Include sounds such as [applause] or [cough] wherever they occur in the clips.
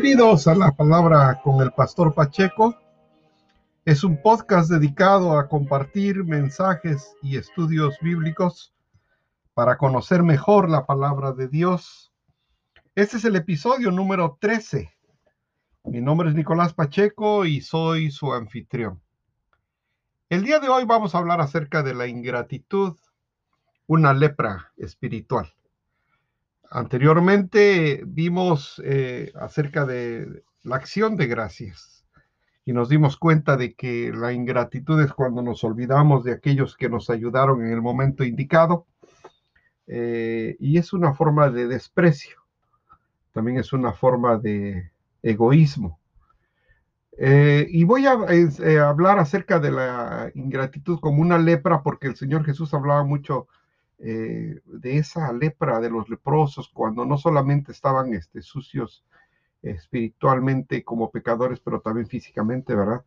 Bienvenidos a la palabra con el pastor Pacheco. Es un podcast dedicado a compartir mensajes y estudios bíblicos para conocer mejor la palabra de Dios. Este es el episodio número 13. Mi nombre es Nicolás Pacheco y soy su anfitrión. El día de hoy vamos a hablar acerca de la ingratitud, una lepra espiritual. Anteriormente vimos eh, acerca de la acción de gracias y nos dimos cuenta de que la ingratitud es cuando nos olvidamos de aquellos que nos ayudaron en el momento indicado eh, y es una forma de desprecio, también es una forma de egoísmo. Eh, y voy a hablar acerca de la ingratitud como una lepra porque el Señor Jesús hablaba mucho eh, de esa lepra de los leprosos, cuando no solamente estaban este, sucios espiritualmente como pecadores, pero también físicamente, ¿verdad?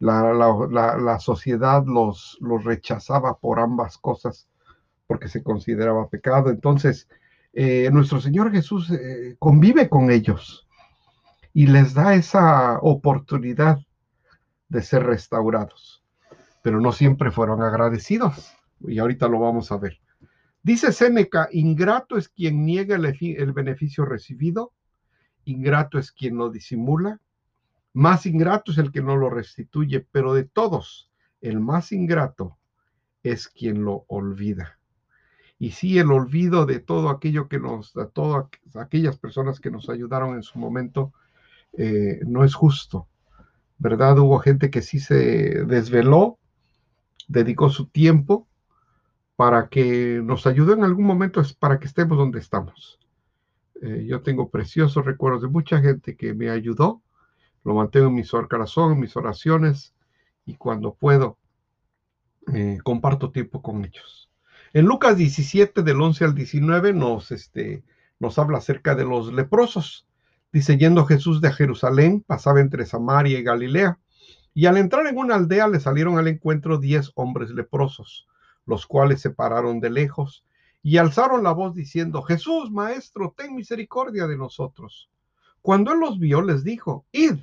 La, sociedad los, los, rechazaba por ambas cosas porque se consideraba pecado. Entonces, eh, nuestro Señor Jesús eh, convive con ellos y les da esa oportunidad de ser restaurados, pero no siempre fueron agradecidos y ahorita lo vamos a ver. Dice Séneca, ingrato es quien niega el, beneficio recibido, ingrato es quien lo disimula, más ingrato es el que no lo restituye, pero de todos, el más ingrato es quien lo olvida. Y sí, el olvido de todo aquello que nos, de todas aquellas personas que nos ayudaron en su momento, eh, no es justo. ¿Verdad? Hubo gente que sí se desveló, dedicó su tiempo para que nos ayude en algún momento, es para que estemos donde estamos. Eh, yo tengo preciosos recuerdos de mucha gente que me ayudó, lo mantengo en mi corazón, en mis oraciones, y cuando puedo, eh, comparto tiempo con ellos. En Lucas 17, del 11 al 19, nos, este, nos habla acerca de los leprosos. Dice, yendo Jesús de Jerusalén, pasaba entre Samaria y Galilea, y al entrar en una aldea le salieron al encuentro diez hombres leprosos los cuales se pararon de lejos y alzaron la voz diciendo, Jesús, Maestro, ten misericordia de nosotros. Cuando él los vio, les dijo, Id,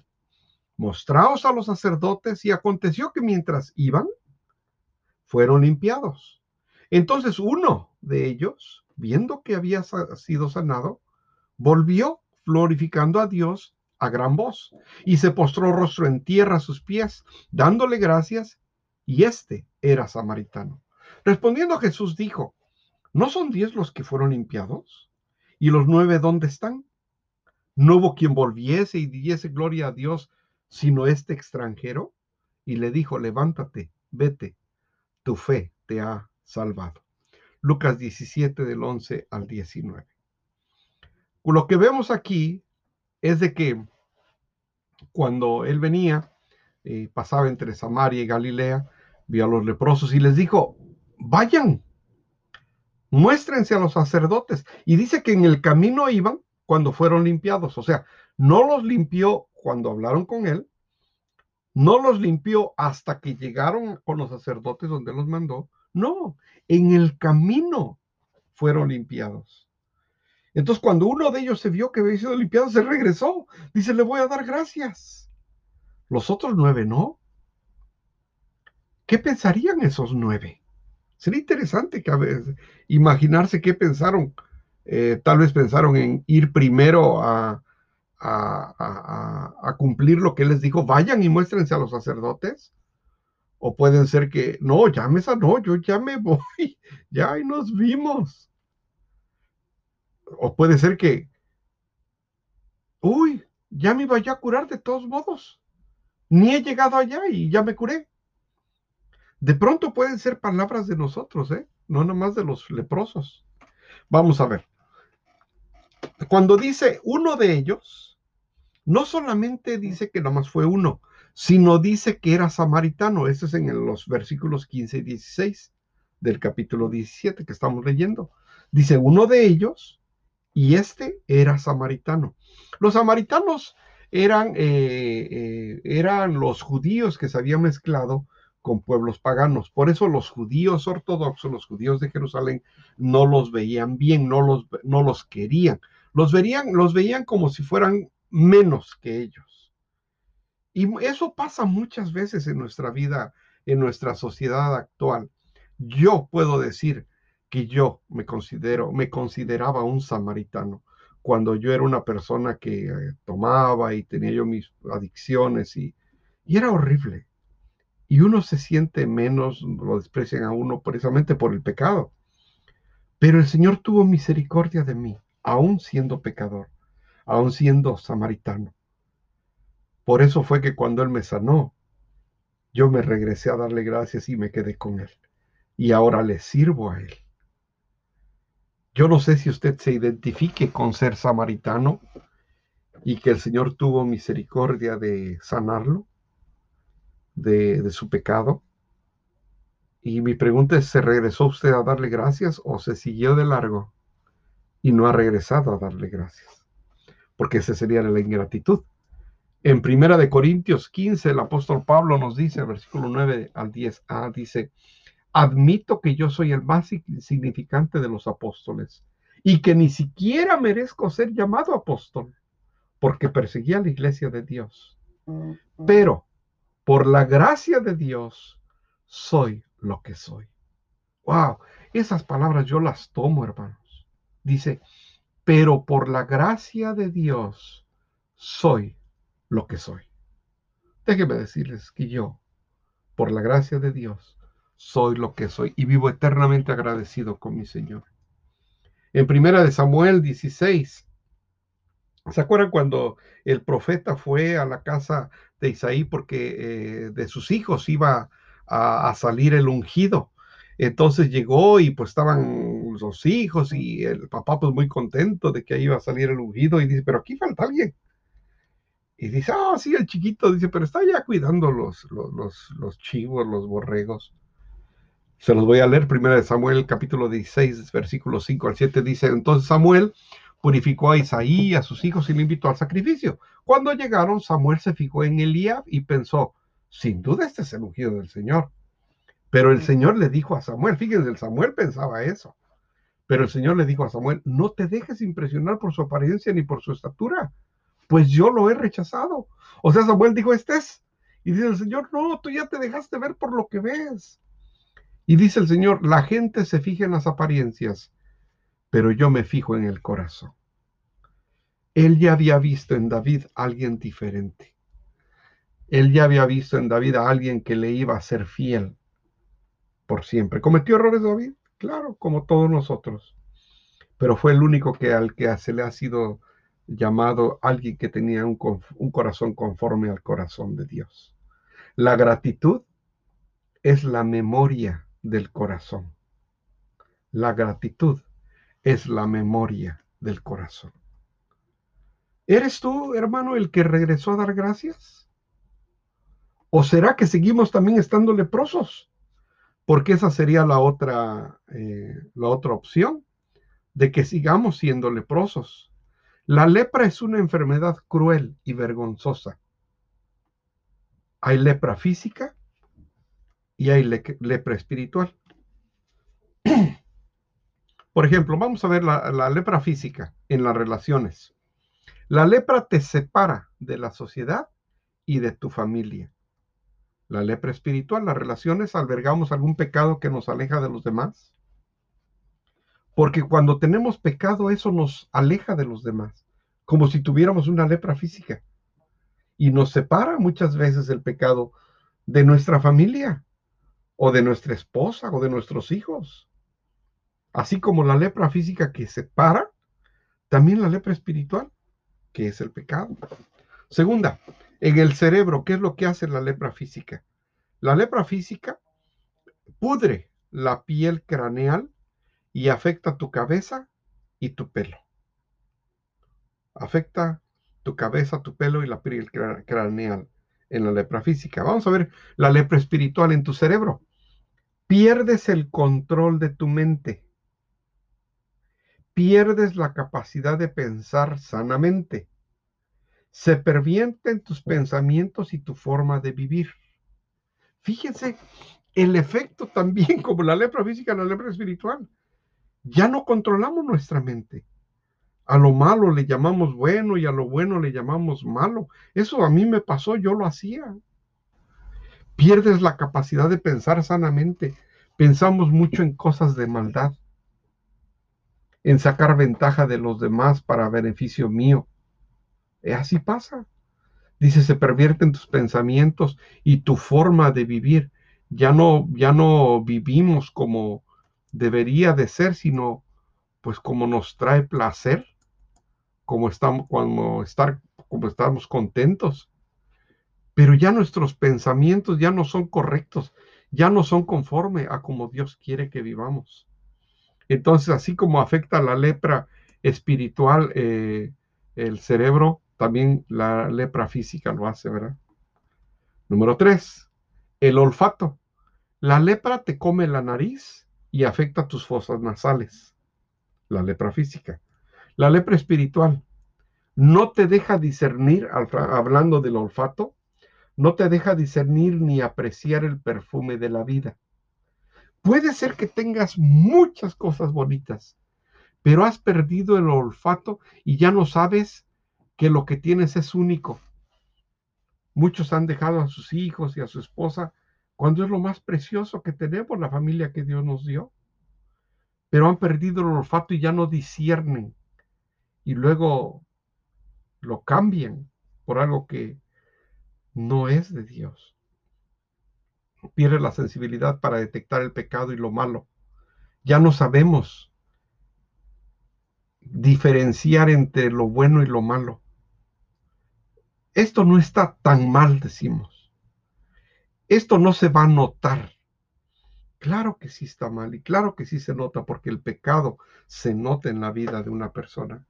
mostraos a los sacerdotes, y aconteció que mientras iban, fueron limpiados. Entonces uno de ellos, viendo que había sido sanado, volvió glorificando a Dios a gran voz, y se postró rostro en tierra a sus pies, dándole gracias, y este era samaritano. Respondiendo Jesús dijo, ¿no son diez los que fueron limpiados? ¿Y los nueve dónde están? No hubo quien volviese y diese gloria a Dios, sino este extranjero. Y le dijo, levántate, vete, tu fe te ha salvado. Lucas 17 del 11 al 19. Lo que vemos aquí es de que cuando él venía, eh, pasaba entre Samaria y Galilea, vio a los leprosos y les dijo, vayan, muéstrense a los sacerdotes. Y dice que en el camino iban cuando fueron limpiados. O sea, no los limpió cuando hablaron con él, no los limpió hasta que llegaron con los sacerdotes donde los mandó. No, en el camino fueron limpiados. Entonces, cuando uno de ellos se vio que había sido limpiado, se regresó. Dice, le voy a dar gracias. Los otros nueve no. ¿Qué pensarían esos nueve? Sería interesante que imaginarse qué pensaron. Eh, tal vez pensaron en ir primero a, a, cumplir lo que les dijo, vayan y muéstrense a los sacerdotes. O pueden ser que, no, ya me sanó, yo ya me [laughs] voy, ya ahí nos vimos. O puede ser que, uy, ya me iba a curar de todos modos. Ni he llegado allá y ya me curé. De pronto pueden ser palabras de nosotros, ¿eh? No nomás de los leprosos. Vamos a ver. Cuando dice uno de ellos, no solamente dice que nomás fue uno, sino dice que era samaritano. Eso es en los versículos 15 y 16 del capítulo 17 que estamos leyendo. Dice uno de ellos, y este era samaritano. Los samaritanos eran, eh, eh, eran los judíos que se habían mezclado con pueblos paganos. Por eso los judíos ortodoxos, los judíos de Jerusalén, no los veían bien, no los, no los querían. Los, verían, los veían como si fueran menos que ellos. Y eso pasa muchas veces en nuestra vida, en nuestra sociedad actual. Yo puedo decir que yo me considero, me consideraba un samaritano cuando yo era una persona que eh, tomaba y tenía yo mis adicciones y, y era horrible. Y uno se siente menos, lo desprecian a uno precisamente por el pecado. Pero el Señor tuvo misericordia de mí, aún siendo pecador, aún siendo samaritano. Por eso fue que cuando Él me sanó, yo me regresé a darle gracias y me quedé con Él. Y ahora le sirvo a Él. Yo no sé si usted se identifique con ser samaritano y que el Señor tuvo misericordia de sanarlo de, de su pecado. Y mi pregunta es, ¿se regresó usted a darle gracias o se siguió de largo y no ha regresado a darle gracias? Porque esa sería la ingratitud. En Primera de Corintios 15, el apóstol Pablo nos dice, versículo 9 al 10a, dice, admito que yo soy el más insignificante de los apóstoles y que ni siquiera merezco ser llamado apóstol porque perseguía a la iglesia de Dios. Pero por la gracia de Dios soy lo que soy. Wow, esas palabras yo las tomo, hermanos. Dice, pero por la gracia de Dios soy lo que soy. Déjenme decirles que yo, por la gracia de Dios, soy lo que soy y vivo eternamente agradecido con mi Señor. En primera de Samuel 16, ¿se acuerdan cuando el profeta fue a la casa de Isaí porque eh, de sus hijos iba a, salir el ungido. Entonces llegó y pues estaban los hijos y el papá pues muy contento de que iba a salir el ungido y dice, pero aquí falta alguien. Y dice, ah, sí, el chiquito, dice, pero está ya cuidando los, los, los, chivos, los borregos. Se los voy a leer primero de Samuel, capítulo 16, versículos 5 al 7, dice, entonces Samuel purificó a Isaí y a sus hijos y le invitó al sacrificio. Cuando llegaron, Samuel se fijó en Eliab y pensó, sin duda este es el ungido del Señor. Pero el Señor le dijo a Samuel, fíjense, el Samuel pensaba eso. Pero el Señor le dijo a Samuel, no te dejes impresionar por su apariencia ni por su estatura, pues yo lo he rechazado. O sea, Samuel dijo, este es. Y dice el Señor, no, tú ya te dejaste ver por lo que ves. Y dice el Señor, la gente se fija en las apariencias, pero yo me fijo en el corazón. Él ya había visto en David a alguien diferente. Él ya había visto en David a alguien que le iba a ser fiel por siempre. ¿Cometió errores David? Claro, como todos nosotros. Pero fue el único que al que se le ha sido llamado alguien que tenía un, un corazón conforme al corazón de Dios. La gratitud es la memoria del corazón. La gratitud es la memoria del corazón. ¿Eres tú, hermano, el que regresó a dar gracias? ¿O será que seguimos también estando leprosos? Porque esa sería la otra, eh, la otra opción, de que sigamos siendo leprosos. La lepra es una enfermedad cruel y vergonzosa. Hay lepra física y hay lepra espiritual. Por ejemplo, vamos a ver la, lepra física en las relaciones. La lepra te separa de la sociedad y de tu familia. La lepra espiritual, las relaciones, albergamos algún pecado que nos aleja de los demás. Porque cuando tenemos pecado, eso nos aleja de los demás, como si tuviéramos una lepra física. Y nos separa muchas veces el pecado de nuestra familia, o de nuestra esposa, o de nuestros hijos. Así como la lepra física que separa, también la lepra espiritual, que es el pecado. Segunda, en el cerebro, ¿qué es lo que hace la lepra física? La lepra física pudre la piel craneal y afecta tu cabeza y tu pelo. Afecta tu cabeza, tu pelo y la piel craneal en la lepra física. Vamos a ver la lepra espiritual en tu cerebro. Pierdes el control de tu mente pierdes la capacidad de pensar sanamente. Se pervierten tus pensamientos y tu forma de vivir. Fíjense el efecto también [laughs] como la lepra física, la lepra espiritual. Ya no controlamos nuestra mente. A lo malo le llamamos bueno y a lo bueno le llamamos malo. Eso a mí me pasó, yo lo hacía. Pierdes la capacidad de pensar sanamente. Pensamos mucho en cosas de maldad, en sacar ventaja de los demás para beneficio mío. Y así pasa. Dice, se pervierten tus pensamientos y tu forma de vivir. Ya no, ya no vivimos como debería de ser, sino pues como nos trae placer, como estamos, cuando estar, como estamos contentos. Pero ya nuestros pensamientos ya no son correctos, ya no son conforme a como Dios quiere que vivamos. Entonces, así como afecta la lepra espiritual eh, el cerebro, también la lepra física lo hace, ¿verdad? Número tres, el olfato. La lepra te come la nariz y afecta tus fosas nasales. La lepra física. La lepra espiritual no te deja discernir, hablando del olfato, no te deja discernir ni apreciar el perfume de la vida. Puede ser que tengas muchas cosas bonitas, pero has perdido el olfato y ya no sabes que lo que tienes es único. Muchos han dejado a sus hijos y a su esposa cuando es lo más precioso que tenemos, la familia que Dios nos dio. Pero han perdido el olfato y ya no disciernen. Y luego lo cambian por algo que no es de Dios. Pierde la sensibilidad para detectar el pecado y lo malo. Ya no sabemos diferenciar entre lo bueno y lo malo. Esto no está tan mal, decimos esto no se va a notar. Claro que sí está mal y claro que sí se nota porque el pecado se nota en la vida de una persona.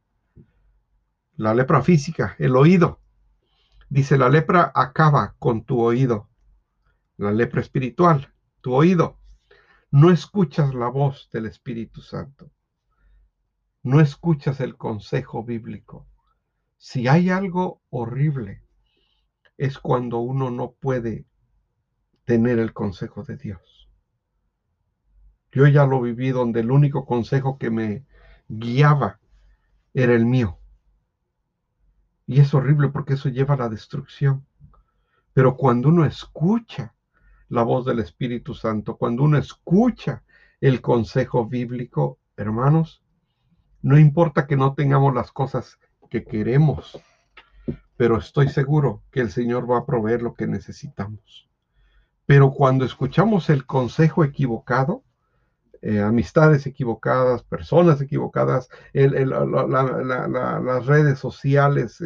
La lepra física, el oído. Dice, la lepra acaba con tu oído. La lepra espiritual, tu oído. No escuchas la voz del Espíritu Santo. No escuchas el consejo bíblico. Si hay algo horrible, es cuando uno no puede tener el consejo de Dios. Yo ya lo viví donde el único consejo que me guiaba era el mío. Y es horrible porque eso lleva a la destrucción. Pero cuando uno escucha la voz del Espíritu Santo, cuando uno escucha el consejo bíblico, hermanos, no importa que no tengamos las cosas que queremos, pero estoy seguro que el Señor va a proveer lo que necesitamos. Pero cuando escuchamos el consejo equivocado, eh, amistades equivocadas, personas equivocadas, las redes sociales,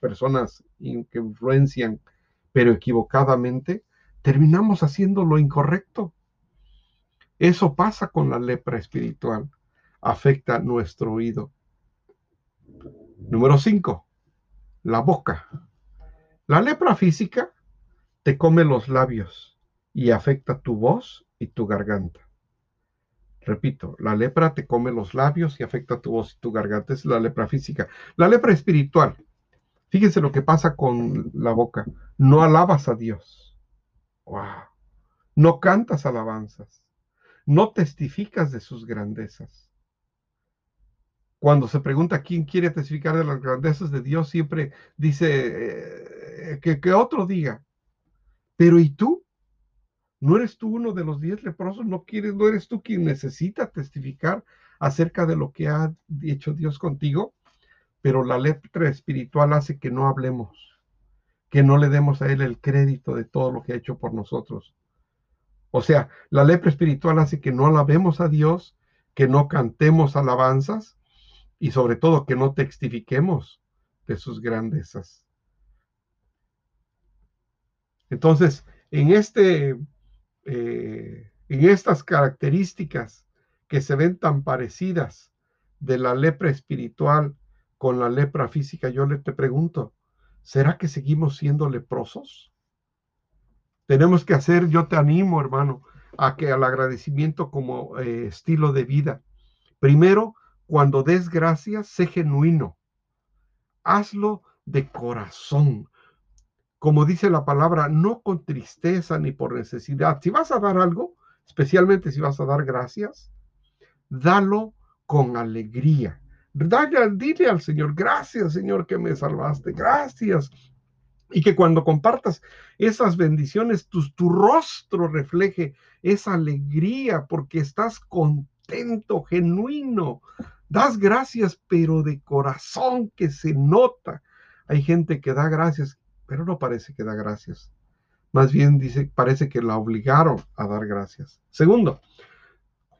personas que influencian, pero equivocadamente, terminamos haciendo lo incorrecto. Eso pasa con la lepra espiritual, afecta nuestro oído. Número 5, la boca. La lepra física te come los labios y afecta tu voz y tu garganta. Repito, la lepra te come los labios y afecta tu voz y tu garganta. Es la lepra física. La lepra espiritual. Fíjense lo que pasa con la boca. No alabas a Dios. Wow. No cantas alabanzas. No testificas de sus grandezas. Cuando se pregunta quién quiere testificar de las grandezas de Dios, siempre dice eh, que, otro diga. Pero ¿y tú? ¿No eres tú uno de los diez leprosos? ¿No quieres, no eres tú quien necesita testificar acerca de lo que ha hecho Dios contigo? Pero la lepra espiritual hace que no hablemos, que no le demos a Él el crédito de todo lo que ha hecho por nosotros. O sea, la lepra espiritual hace que no alabemos a Dios, que no cantemos alabanzas y sobre todo que no testifiquemos de sus grandezas. Entonces, en este eh, en estas características que se ven tan parecidas de la lepra espiritual con la lepra física, yo le te pregunto, ¿será que seguimos siendo leprosos? Tenemos que hacer, yo te animo, hermano, a que al agradecimiento como eh, estilo de vida. Primero, cuando des gracias, sé genuino. Hazlo de corazón como dice la palabra, no con tristeza ni por necesidad. Si vas a dar algo, especialmente si vas a dar gracias, dalo con alegría, Dile al Señor, gracias Señor que me salvaste, gracias. Y que cuando compartas esas bendiciones, tu, tu rostro refleje esa alegría porque estás contento, genuino. Das gracias, pero de corazón que se nota. Hay gente que da gracias, pero no parece que da gracias. Más bien dice, parece que la obligaron a dar gracias. Segundo,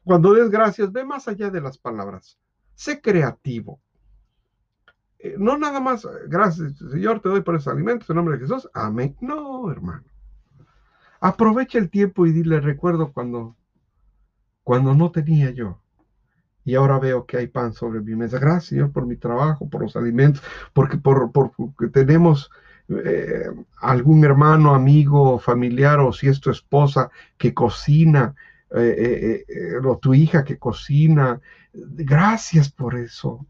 cuando des gracias, ve más allá de las palabras. Sé creativo. Eh, no nada más, gracias, Señor, te doy por esos alimentos en nombre de Jesús. Amén. No, hermano. Aprovecha el tiempo y dile, recuerdo cuando, cuando no tenía yo. Y ahora veo que hay pan sobre mi mesa. Gracias, Señor, por mi trabajo, por los alimentos, porque, por, porque tenemos eh, algún hermano, amigo, familiar o si es tu esposa que cocina, eh, eh, o tu hija que cocina. Gracias por eso.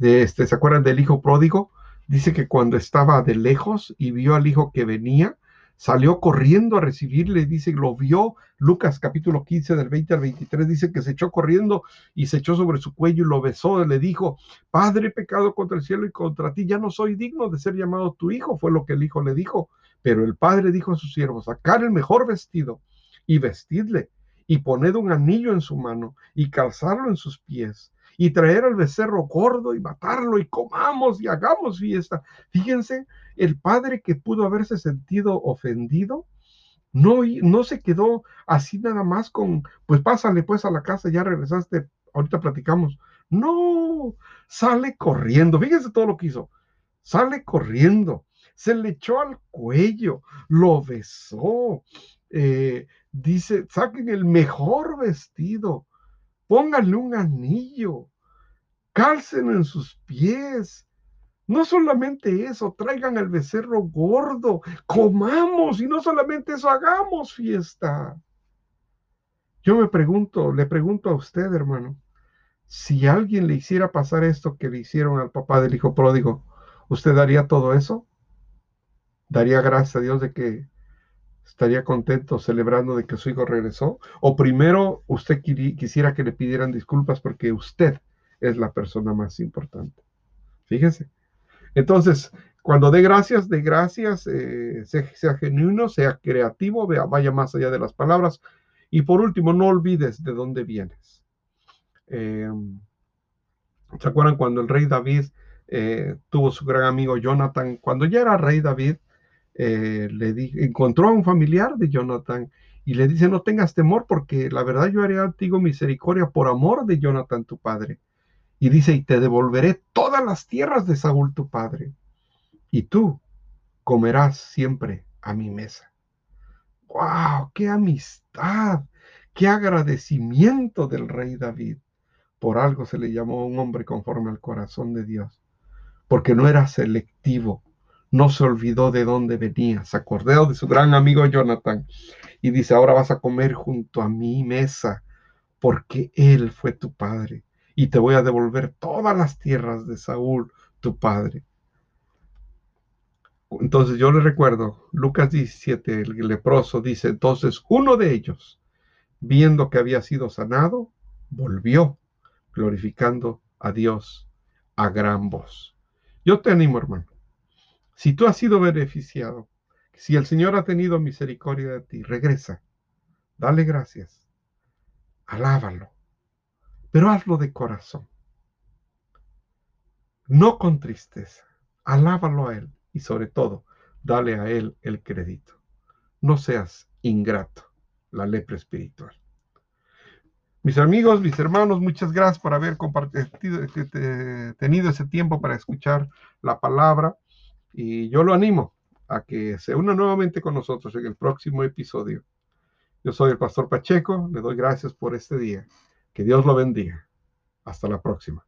Este, ¿Se acuerdan del hijo pródigo? Dice que cuando estaba de lejos y vio al hijo que venía, salió corriendo a recibirle, dice, lo vio, Lucas capítulo 15 del 20 al 23, dice que se echó corriendo y se echó sobre su cuello y lo besó, le dijo, Padre, pecado contra el cielo y contra ti, ya no soy digno de ser llamado tu hijo, fue lo que el hijo le dijo, pero el padre dijo a sus siervos, sacar el mejor vestido y vestidle y poned un anillo en su mano y calzarlo en sus pies y traer al becerro gordo y matarlo y comamos y hagamos fiesta. Fíjense, el padre que pudo haberse sentido ofendido, no, no se quedó así nada más con, pues pásale pues a la casa, ya regresaste, ahorita platicamos. No, sale corriendo, fíjense todo lo que hizo, sale corriendo, se le echó al cuello, lo besó, eh, dice, saquen el mejor vestido, pónganle un anillo, cálcenlo en sus pies. No solamente eso, traigan el becerro gordo, comamos y no solamente eso, hagamos fiesta. Yo me pregunto, le pregunto a usted, hermano, si alguien le hiciera pasar esto que le hicieron al papá del hijo pródigo, ¿usted daría todo eso? ¿Daría gracias a Dios de que estaría contento celebrando de que su hijo regresó? ¿O primero usted quisiera que le pidieran disculpas porque usted es la persona más importante? Fíjese. Entonces, cuando dé gracias, dé gracias, eh, sea, genuino, sea creativo, vaya más allá de las palabras. Y por último, no olvides de dónde vienes. Em, ¿Se acuerdan cuando el rey David eh, tuvo su gran amigo Jonathan? Cuando ya era rey David, eh, le encontró a un familiar de Jonathan y le dice, no tengas temor porque la verdad yo haré contigo misericordia por amor de Jonathan tu padre. Y dice, y te devolveré todas las tierras de Saúl tu padre, y tú comerás siempre a mi mesa. ¡Wow! ¡Qué amistad! ¡Qué agradecimiento del rey David! Por algo se le llamó un hombre conforme al corazón de Dios, porque no era selectivo, no se olvidó de dónde venía, se acordó de su gran amigo Jonathan y dice, ahora vas a comer junto a mi mesa, porque él fue tu padre y te voy a devolver todas las tierras de Saúl, tu padre. Entonces yo le recuerdo, Lucas 17, el leproso dice, entonces uno de ellos, viendo que había sido sanado, volvió, glorificando a Dios a gran voz. Yo te animo, hermano. Si tú has sido beneficiado, si el Señor ha tenido misericordia de ti, regresa, dale gracias, alábalo, pero hazlo de corazón. No con tristeza. Alábalo a Él y sobre todo, dale a Él el crédito. No seas ingrato, la lepra espiritual. Mis amigos, mis hermanos, muchas gracias por haber compartido, tenido ese tiempo para escuchar la palabra y yo lo animo a que se una nuevamente con nosotros en el próximo episodio. Yo soy el pastor Pacheco, le doy gracias por este día. Que Dios lo bendiga. Hasta la próxima.